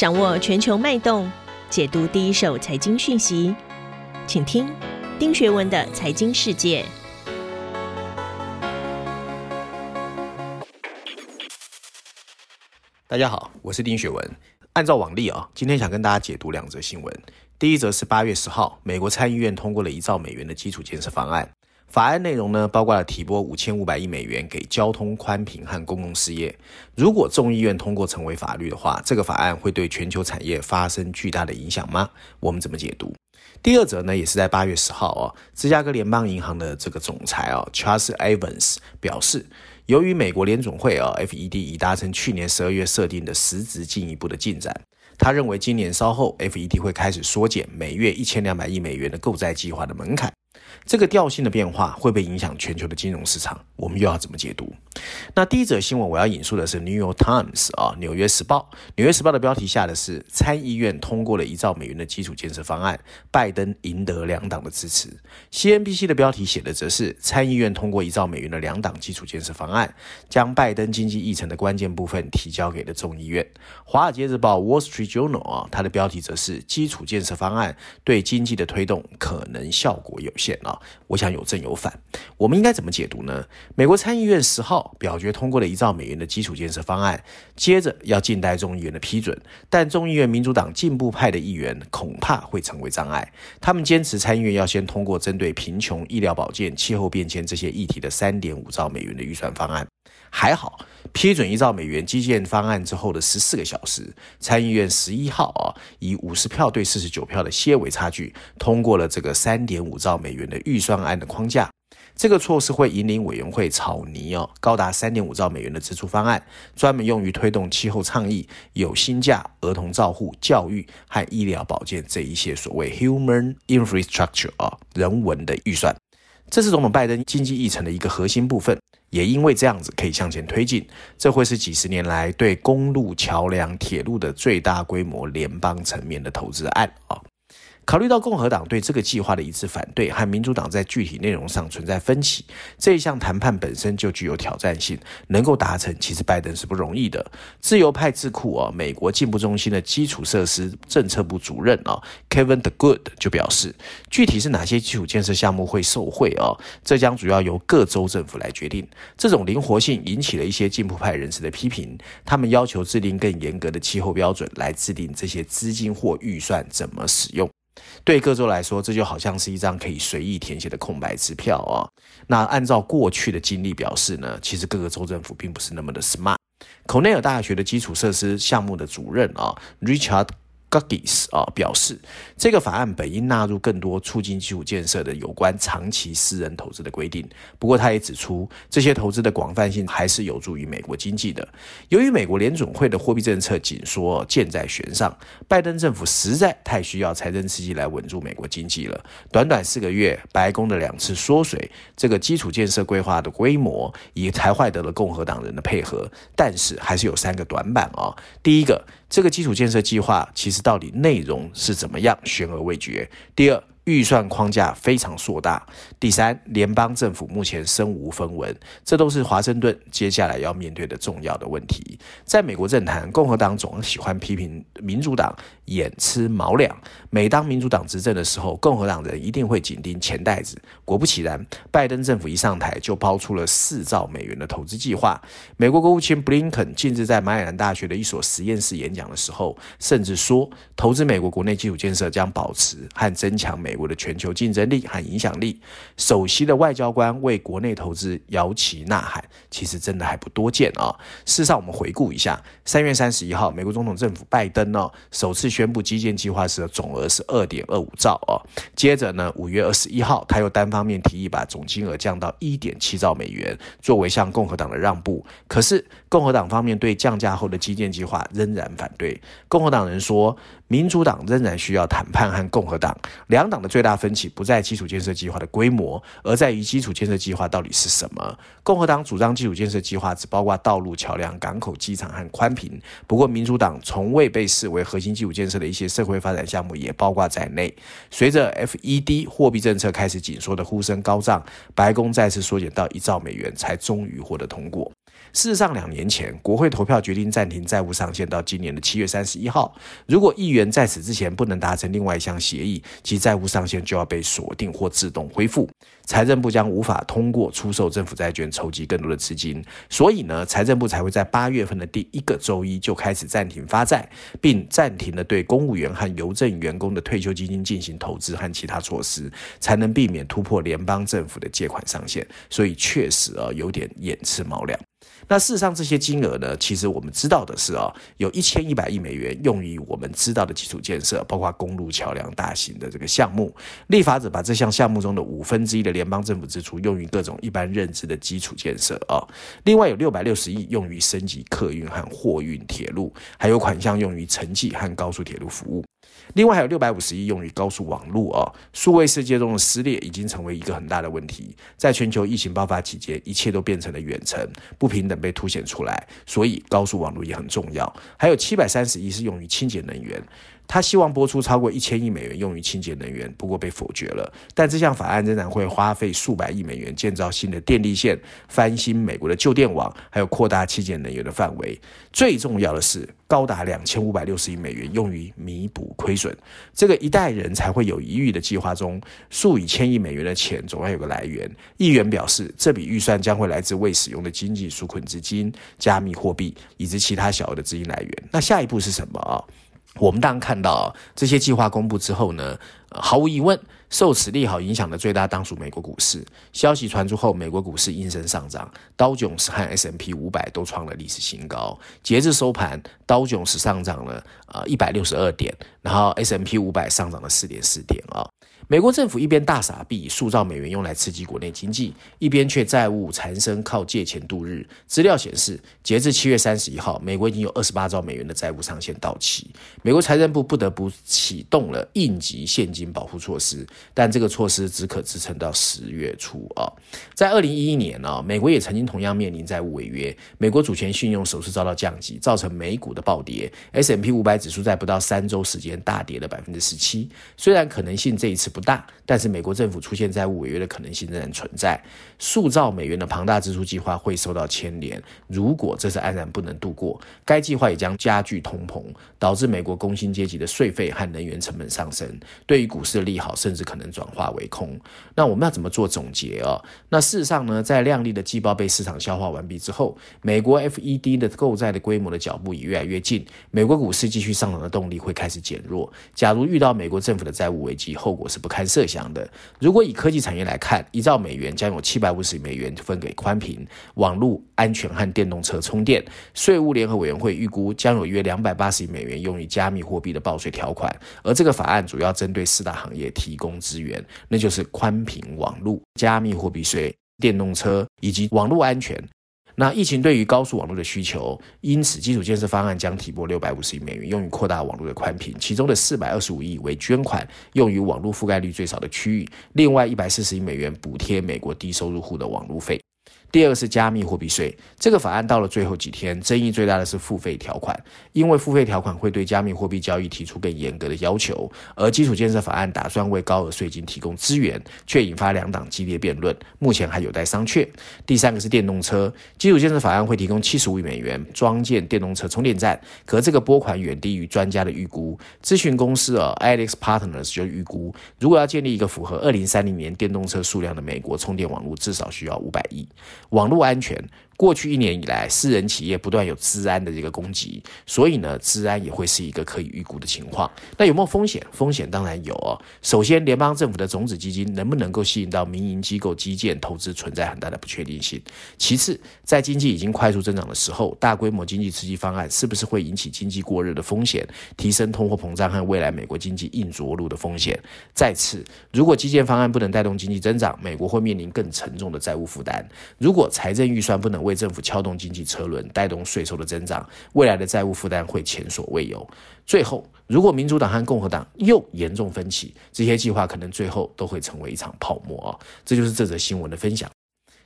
掌握全球脉动，解读第一手财经讯息，请听丁学文的财经世界。大家好，我是丁学文。按照往例啊，今天想跟大家解读两则新闻。第一则是八月十号，美国参议院通过了一兆美元的基础建设方案。法案内容呢，包括了提拨五千五百亿美元给交通宽频和公共事业。如果众议院通过成为法律的话，这个法案会对全球产业发生巨大的影响吗？我们怎么解读？第二则呢，也是在八月十号哦，芝加哥联邦银行的这个总裁哦，Charles Evans 表示。由于美国联总会啊，FED 已达成去年十二月设定的实质进一步的进展，他认为今年稍后 FED 会开始缩减每月一千两百亿美元的购债计划的门槛。这个调性的变化会不会影响全球的金融市场？我们又要怎么解读？那第一则新闻我要引述的是《New York Times》啊，《纽约时报》。《纽约时报》的标题下的是参议院通过了一兆美元的基础建设方案，拜登赢得两党的支持。CNBC 的标题写的则是参议院通过一兆美元的两党基础建设方案，将拜登经济议程的关键部分提交给了众议院。《华尔街日报》《Wall Street Journal》啊，它的标题则是基础建设方案对经济的推动可能效果有限。我想有正有反，我们应该怎么解读呢？美国参议院十号表决通过了一兆美元的基础建设方案，接着要静待众议院的批准，但众议院民主党进步派的议员恐怕会成为障碍，他们坚持参议院要先通过针对贫穷、医疗保健、气候变迁这些议题的三点五兆美元的预算方案。还好，批准一兆美元基建方案之后的十四个小时，参议院十一号啊，以五十票对四十九票的些微差距，通过了这个三点五兆美元的预算案的框架。这个措施会引领委员会草拟哦，高达三点五兆美元的支出方案，专门用于推动气候倡议、有薪假、儿童照护、教育和医疗保健这一些所谓 human infrastructure 啊，人文的预算。这是总统拜登经济议程的一个核心部分。也因为这样子可以向前推进，这会是几十年来对公路、桥梁、铁路的最大规模联邦层面的投资案啊。考虑到共和党对这个计划的一致反对，和民主党在具体内容上存在分歧，这一项谈判本身就具有挑战性。能够达成，其实拜登是不容易的。自由派智库啊，美国进步中心的基础设施政策部主任啊，Kevin DeGood 就表示，具体是哪些基础建设项目会受惠啊，这将主要由各州政府来决定。这种灵活性引起了一些进步派人士的批评，他们要求制定更严格的气候标准来制定这些资金或预算怎么使用。对各州来说，这就好像是一张可以随意填写的空白支票啊。那按照过去的经历表示呢，其实各个州政府并不是那么的 smart。孔内尔大学的基础设施项目的主任啊，Richard。Guggis 啊表示，这个法案本应纳入更多促进基础建设的有关长期私人投资的规定。不过，他也指出，这些投资的广泛性还是有助于美国经济的。由于美国联准会的货币政策紧缩箭在弦上，拜登政府实在太需要财政刺激来稳住美国经济了。短短四个月，白宫的两次缩水，这个基础建设规划的规模也才获得了共和党人的配合。但是，还是有三个短板啊。第一个。这个基础建设计划其实到底内容是怎么样，悬而未决。第二。预算框架非常硕大。第三，联邦政府目前身无分文，这都是华盛顿接下来要面对的重要的问题。在美国政坛，共和党总喜欢批评民主党眼吃毛粮。每当民主党执政的时候，共和党人一定会紧盯钱袋子。果不其然，拜登政府一上台就抛出了四兆美元的投资计划。美国国务卿布林肯近日在马里兰大学的一所实验室演讲的时候，甚至说，投资美国国内基础建设将保持和增强美。我的全球竞争力和影响力，首席的外交官为国内投资摇旗呐喊，其实真的还不多见啊。事实上，我们回顾一下，三月三十一号，美国总统政府拜登呢首次宣布基建计划时的总额是二点二五兆啊。接着呢，五月二十一号，他又单方面提议把总金额降到一点七兆美元，作为向共和党的让步。可是共和党方面对降价后的基建计划仍然反对。共和党人说，民主党仍然需要谈判和共和党两党的。最大分歧不在基础建设计划的规模，而在于基础建设计划到底是什么。共和党主张基础建设计划只包括道路、桥梁、港口、机场和宽频。不过，民主党从未被视为核心基础建设的一些社会发展项目也包括在内。随着 FED 货币政策开始紧缩的呼声高涨，白宫再次缩减到一兆美元，才终于获得通过。事实上，两年前国会投票决定暂停债务上限到今年的七月三十一号。如果议员在此之前不能达成另外一项协议，其债务上限就要被锁定或自动恢复。财政部将无法通过出售政府债券筹集更多的资金，所以呢，财政部才会在八月份的第一个周一就开始暂停发债，并暂停了对公务员和邮政员工的退休基金进行投资和其他措施，才能避免突破联邦政府的借款上限。所以确实啊，有点掩翅毛两。那事实上，这些金额呢，其实我们知道的是啊、哦，有一千一百亿美元用于我们知道的基础建设，包括公路、桥梁、大型的这个项目。立法者把这项项目中的五分之一的联邦政府支出用于各种一般认知的基础建设啊、哦。另外有六百六十亿用于升级客运和货运铁路，还有款项用于城际和高速铁路服务。另外还有六百五十亿用于高速网络啊，数位世界中的撕裂已经成为一个很大的问题。在全球疫情爆发期间，一切都变成了远程，不平等被凸显出来，所以高速网络也很重要。还有七百三十亿是用于清洁能源。他希望拨出超过一千亿美元用于清洁能源，不过被否决了。但这项法案仍然会花费数百亿美元建造新的电力线、翻新美国的旧电网，还有扩大清洁能源的范围。最重要的是，高达两千五百六十亿美元用于弥补亏损。这个一代人才会有余裕的计划中，数以千亿美元的钱总要有个来源。议员表示，这笔预算将会来自未使用的经济纾困资金、加密货币以及其他小额的资金来源。那下一步是什么啊？我们当然看到这些计划公布之后呢，毫无疑问，受此利好影响的最大当属美国股市。消息传出后，美国股市应声上涨，刀囧斯和 S M P 五百都创了历史新高。截至收盘，刀囧斯上涨了呃一百六十二点，然后 S M P 五百上涨了四点四点啊。美国政府一边大傻币，塑造美元用来刺激国内经济，一边却债务缠身，靠借钱度日。资料显示，截至七月三十一号，美国已经有二十八兆美元的债务上限到期。美国财政部不得不启动了应急现金保护措施，但这个措施只可支撑到十月初啊。在二零一一年呢，美国也曾经同样面临债务违约，美国主权信用首次遭到降级，造成美股的暴跌，S M P 五百指数在不到三周时间大跌了百分之十七。虽然可能性这一次不大，但是美国政府出现债务违约的可能性仍然存在。塑造美元的庞大支出计划会受到牵连。如果这次安然不能度过，该计划也将加剧通膨，导致美国工薪阶级的税费和能源成本上升。对于股市的利好，甚至可能转化为空。那我们要怎么做总结啊？那事实上呢，在亮丽的季报被市场消化完毕之后，美国 FED 的购债的规模的脚步也越来越近。美国股市继续上涨的动力会开始减弱。假如遇到美国政府的债务危机，后果是不堪设想的。如果以科技产业来看，一兆美元将有七百五十美元分给宽频、网络安全和电动车充电。税务联合委员会预估将有约两百八十亿美元用于加密货币的报税条款。而这个法案主要针对四大行业提供资源，那就是宽频、网络、加密货币税、电动车以及网络安全。那疫情对于高速网络的需求，因此基础建设方案将提拨六百五十亿美元用于扩大网络的宽频，其中的四百二十五亿为捐款，用于网络覆盖率最少的区域，另外一百四十亿美元补贴美国低收入户的网络费。第二个是加密货币税，这个法案到了最后几天，争议最大的是付费条款，因为付费条款会对加密货币交易提出更严格的要求，而基础建设法案打算为高额税金提供资源，却引发两党激烈辩论，目前还有待商榷。第三个是电动车，基础建设法案会提供七十五亿美元装建电动车充电站，可这个拨款远低于专家的预估，咨询公司啊 AlixPartners 就预估，如果要建立一个符合二零三零年电动车数量的美国充电网络，至少需要五百亿。网络安全。过去一年以来，私人企业不断有资安的这个攻击，所以呢，资安也会是一个可以预估的情况。那有没有风险？风险当然有哦。首先，联邦政府的种子基金能不能够吸引到民营机构基建投资，存在很大的不确定性。其次，在经济已经快速增长的时候，大规模经济刺激方案是不是会引起经济过热的风险，提升通货膨胀和未来美国经济硬着陆的风险？再次，如果基建方案不能带动经济增长，美国会面临更沉重的债务负担。如果财政预算不能为为政府撬动经济车轮，带动税收的增长，未来的债务负担会前所未有。最后，如果民主党和共和党又严重分歧，这些计划可能最后都会成为一场泡沫啊！这就是这则新闻的分享。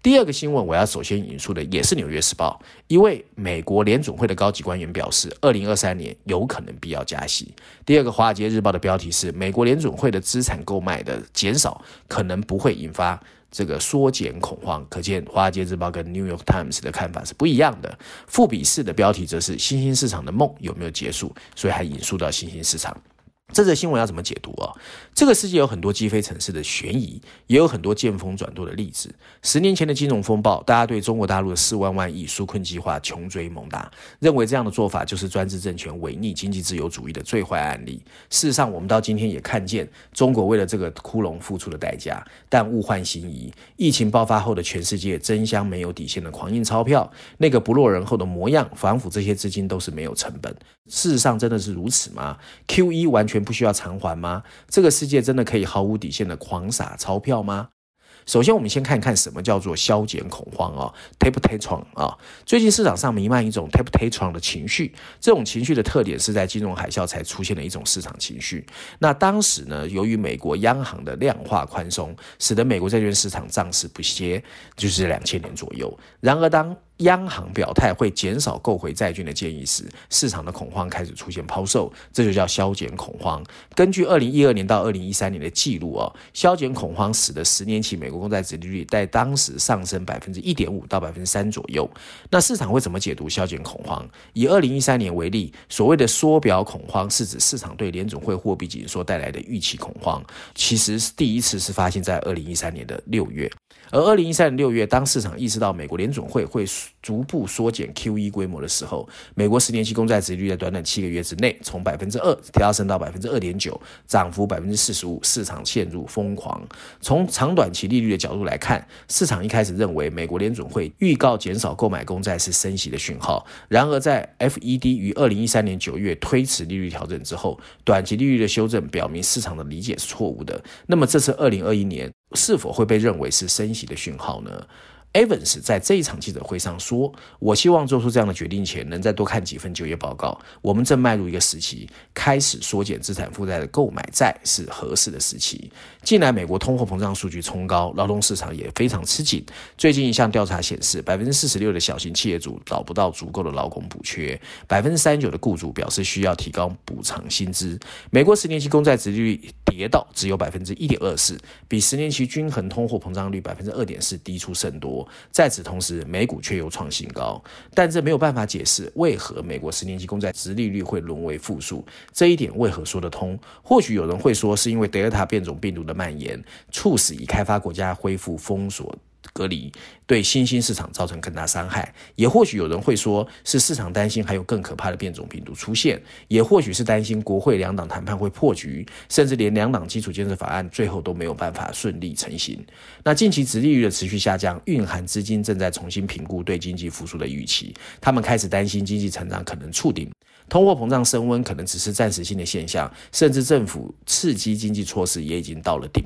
第二个新闻，我要首先引述的也是《纽约时报》，一位美国联总会的高级官员表示，二零二三年有可能必要加息。第二个，《华尔街日报》的标题是：美国联总会的资产购买的减少可能不会引发这个缩减恐慌。可见《华尔街日报》跟《New York Times》的看法是不一样的。富比士的标题则是“新兴市场的梦有没有结束”，所以还引述到新兴市场。这则新闻要怎么解读啊？这个世界有很多积非成是的悬疑，也有很多见风转舵的例子。十年前的金融风暴，大家对中国大陆的四万万亿纾困计划穷追猛打，认为这样的做法就是专制政权违逆经济自由主义的最坏案例。事实上，我们到今天也看见中国为了这个窟窿付出的代价。但物换星移，疫情爆发后的全世界争相没有底线的狂印钞票，那个不落人后的模样，仿佛这些资金都是没有成本。事实上，真的是如此吗？QE 完全。不需要偿还吗？这个世界真的可以毫无底线的狂撒钞票吗？首先，我们先看看什么叫做消减恐慌啊，Tapetron 啊。最近市场上弥漫一种 Tapetron 的情绪，这种情绪的特点是在金融海啸才出现的一种市场情绪。那当时呢，由于美国央行的量化宽松，使得美国债券市场涨势不歇，就是两千年左右。然而当央行表态会减少购回债券的建议时，市场的恐慌开始出现抛售，这就叫消减恐慌。根据二零一二年到二零一三年的记录哦，消减恐慌使得十年期美国公债殖利率在当时上升百分之一点五到百分之三左右。那市场会怎么解读消减恐慌？以二零一三年为例，所谓的缩表恐慌是指市场对联准会货币紧缩带来的预期恐慌，其实第一次是发现在二零一三年的六月。而二零一三年六月，当市场意识到美国联准会会逐步缩减 QE 规模的时候，美国十年期公债殖率在短短七个月之内，从百分之二调升到百分之二点九，涨幅百分之四十五，市场陷入疯狂。从长短期利率的角度来看，市场一开始认为美国联准会预告减少购买公债是升息的讯号。然而，在 FED 于二零一三年九月推迟利率调整之后，短期利率的修正表明市场的理解是错误的。那么，这次二零二一年。是否会被认为是升息的讯号呢？Evans 在这一场记者会上说：“我希望做出这样的决定前，能再多看几份就业报告。我们正迈入一个时期，开始缩减资产负债的购买债是合适的时期。近来，美国通货膨胀数据冲高，劳动市场也非常吃紧。最近一项调查显示，百分之四十六的小型企业主找不到足够的劳工补缺，百分之三十九的雇主表示需要提高补偿薪资。美国十年期公债殖利率跌到只有百分之一点二四，比十年期均衡通货膨胀率百分之二点四低出甚多。”在此同时，美股却又创新高，但这没有办法解释为何美国十年期公债殖利率会沦为负数。这一点为何说得通？或许有人会说，是因为德尔塔变种病毒的蔓延，促使已开发国家恢复封锁。隔离对新兴市场造成更大伤害，也或许有人会说是市场担心还有更可怕的变种病毒出现，也或许是担心国会两党谈判会破局，甚至连两党基础建设法案最后都没有办法顺利成型。那近期殖利率的持续下降，蕴含资金正在重新评估对经济复苏的预期，他们开始担心经济成长可能触顶，通货膨胀升温可能只是暂时性的现象，甚至政府刺激经济措施也已经到了顶。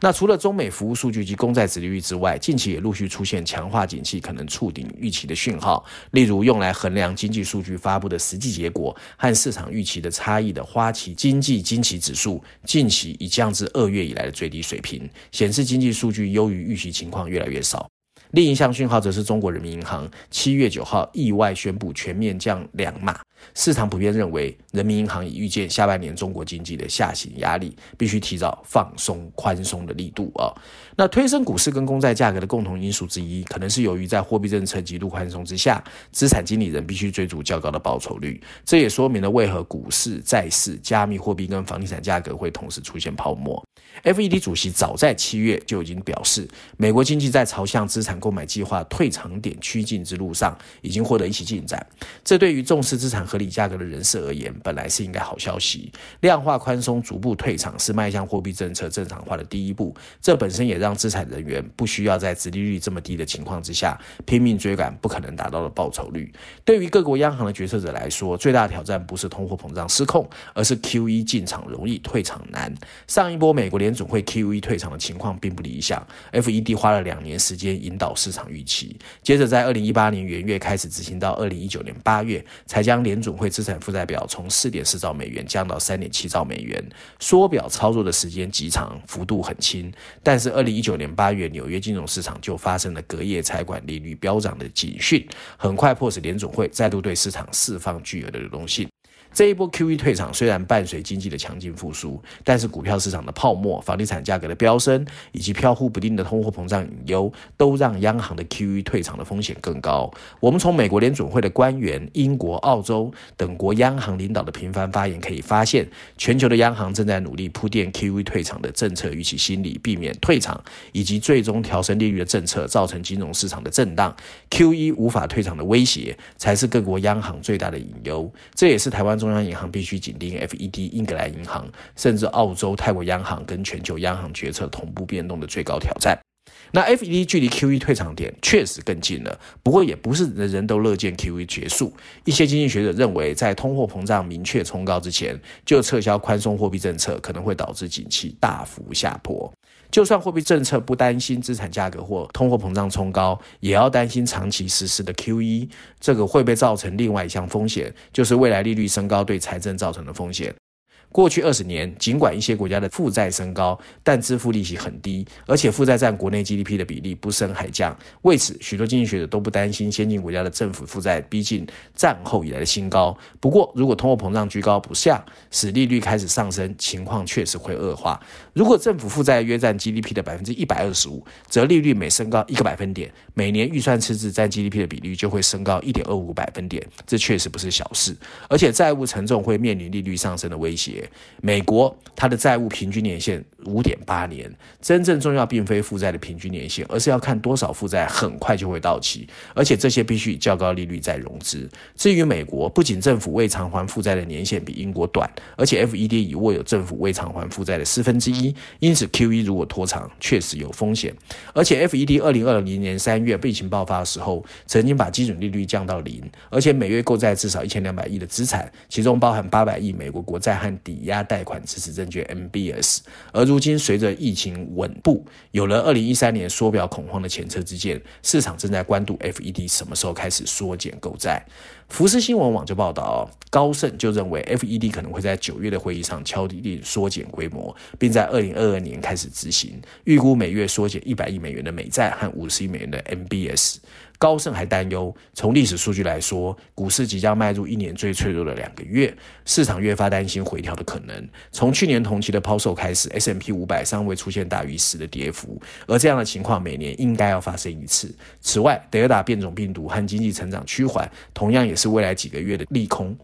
那除了中美服务数据及公债殖利率之外，近期也陆续出现强化景气可能触顶预期的讯号，例如用来衡量经济数据发布的实际结果和市场预期的差异的花旗经济惊奇指数，近期已降至二月以来的最低水平，显示经济数据优于预期情况越来越少。另一项讯号则是中国人民银行七月九号意外宣布全面降两码。市场普遍认为，人民银行已预见下半年中国经济的下行压力，必须提早放松宽松的力度啊。那推升股市跟公债价格的共同因素之一，可能是由于在货币政策极度宽松之下，资产经理人必须追逐较高的报酬率。这也说明了为何股市、债市、加密货币跟房地产价格会同时出现泡沫。FED 主席早在七月就已经表示，美国经济在朝向资产购买计划退场点趋近之路上，已经获得一些进展。这对于重视资产合理价格的人士而言，本来是应该好消息。量化宽松逐步退场，是迈向货币政策正常化的第一步。这本身也让资产人员不需要在殖利率这么低的情况之下，拼命追赶不可能达到的报酬率。对于各国央行的决策者来说，最大的挑战不是通货膨胀失控，而是 QE 进场容易，退场难。上一波美国联总会 QE 退场的情况并不理想，FED 花了两年时间引导市场预期，接着在二零一八年元月开始执行，到二零一九年八月才将联联总会资产负债表从四点四兆美元降到三点七兆美元。缩表操作的时间极长，幅度很轻，但是二零一九年八月纽约金融市场就发生了隔夜财管利率飙涨的警讯，很快迫使联总会再度对市场释放巨额的流动性。这一波 QE 退场虽然伴随经济的强劲复苏，但是股票市场的泡沫、房地产价格的飙升以及飘忽不定的通货膨胀隐忧，都让央行的 QE 退场的风险更高。我们从美国联准会的官员、英国、澳洲等国央行领导的频繁发言可以发现，全球的央行正在努力铺垫 QE 退场的政策预期心理，避免退场以及最终调升利率的政策造成金融市场的震荡。QE 无法退场的威胁，才是各国央行最大的隐忧。这也是台湾中中央银行必须紧盯 FED、英格兰银行，甚至澳洲、泰国央行跟全球央行决策同步变动的最高挑战。那 FED 距离 QE 退场点确实更近了，不过也不是人人都乐见 QE 结束。一些经济学者认为，在通货膨胀明确冲高之前，就撤销宽松货币政策，可能会导致景气大幅下坡。就算货币政策不担心资产价格或通货膨胀冲高，也要担心长期实施的 QE，这个会被造成另外一项风险，就是未来利率升高对财政造成的风险。过去二十年，尽管一些国家的负债升高，但支付利息很低，而且负债占国内 GDP 的比例不升还降。为此，许多经济学者都不担心先进国家的政府负债逼近战后以来的新高。不过，如果通货膨胀居高不下，使利率开始上升，情况确实会恶化。如果政府负债约占 GDP 的百分之一百二十五，则利率每升高一个百分点，每年预算赤字占 GDP 的比率就会升高一点二五个百分点。这确实不是小事，而且债务沉重会面临利率上升的威胁。美国它的债务平均年限五点八年，真正重要并非负债的平均年限，而是要看多少负债很快就会到期，而且这些必须以较高利率再融资。至于美国，不仅政府未偿还负债的年限比英国短，而且 FED 已握有政府未偿还负债的四分之一，因此 QE 如果拖长，确实有风险。而且 FED 二零二零年三月疫情爆发的时候，曾经把基准利率降到零，而且每月购债至少一千两百亿的资产，其中包含八百亿美国国债和抵押贷款支持证券 MBS，而如今随着疫情稳步，有了二零一三年缩表恐慌的前车之鉴，市场正在关注 FED 什么时候开始缩减购债。福斯新闻网就报道，高盛就认为 FED 可能会在九月的会议上敲定缩减规模，并在二零二二年开始执行，预估每月缩减一百亿美元的美债和五十亿美元的 MBS。高盛还担忧，从历史数据来说，股市即将迈入一年最脆弱的两个月，市场越发担心回调的可能。从去年同期的抛售开始，S M P 五百尚未出现大于十的跌幅，而这样的情况每年应该要发生一次。此外，德尔塔变种病毒和经济成长趋缓，同样也是未来几个月的利空。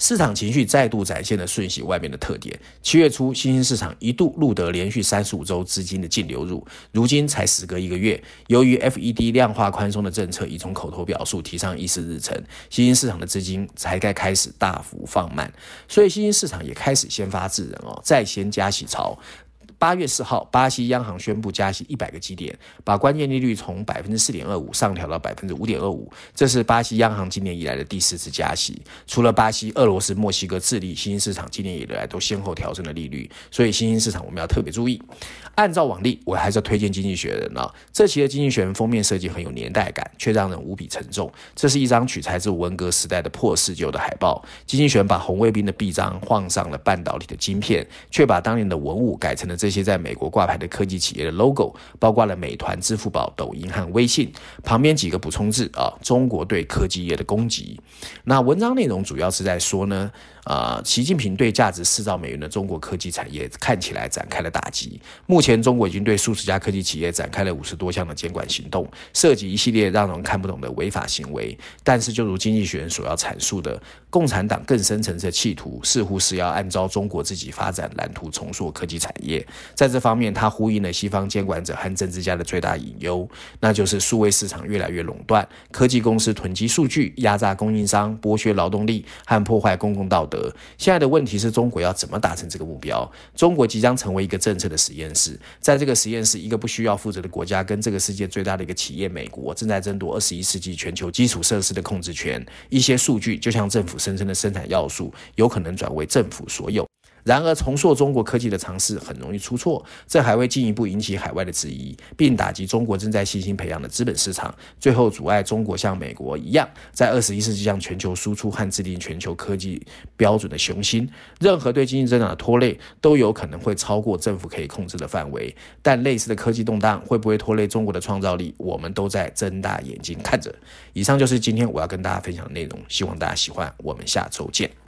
市场情绪再度展现了瞬息外面的特点。七月初，新兴市场一度录得连续三十五周资金的净流入，如今才时隔一个月，由于 FED 量化宽松的政策已从口头表述提上议事日程，新兴市场的资金才该开始大幅放慢，所以新兴市场也开始先发制人哦，再掀加息潮。八月四号，巴西央行宣布加息一百个基点，把关键利率从百分之四点二五上调到百分之五点二五。这是巴西央行今年以来的第四次加息。除了巴西、俄罗斯、墨西哥、智利，新兴市场今年以来都先后调整了利率，所以新兴市场我们要特别注意。按照往例，我还是要推荐《经济学人》啊。这期的《经济学人》封面设计很有年代感，却让人无比沉重。这是一张取材自文革时代的破四旧的海报。《经济学人》把红卫兵的臂章换上了半导体的晶片，却把当年的文物改成了这些在美国挂牌的科技企业的 logo，包括了美团、支付宝、抖音和微信。旁边几个补充字啊，中国对科技业的攻击。那文章内容主要是在说呢。呃，习近平对价值四兆美元的中国科技产业看起来展开了打击。目前，中国已经对数十家科技企业展开了五十多项的监管行动，涉及一系列让人看不懂的违法行为。但是，就如经济学人所要阐述的，共产党更深层次的企图，似乎是要按照中国自己发展蓝图重塑科技产业。在这方面，他呼应了西方监管者和政治家的最大隐忧，那就是数位市场越来越垄断，科技公司囤积数据，压榨供应商，剥削劳动力和破坏公共道德。现在的问题是中国要怎么达成这个目标？中国即将成为一个政策的实验室，在这个实验室，一个不需要负责的国家跟这个世界最大的一个企业美国正在争夺二十一世纪全球基础设施的控制权。一些数据就像政府声称的生产要素，有可能转为政府所有。然而，重塑中国科技的尝试很容易出错，这还会进一步引起海外的质疑，并打击中国正在细心培养的资本市场，最后阻碍中国像美国一样，在二十一世纪向全球输出和制定全球科技标准的雄心。任何对经济增长的拖累，都有可能会超过政府可以控制的范围。但类似的科技动荡会不会拖累中国的创造力，我们都在睁大眼睛看着。以上就是今天我要跟大家分享的内容，希望大家喜欢。我们下周见。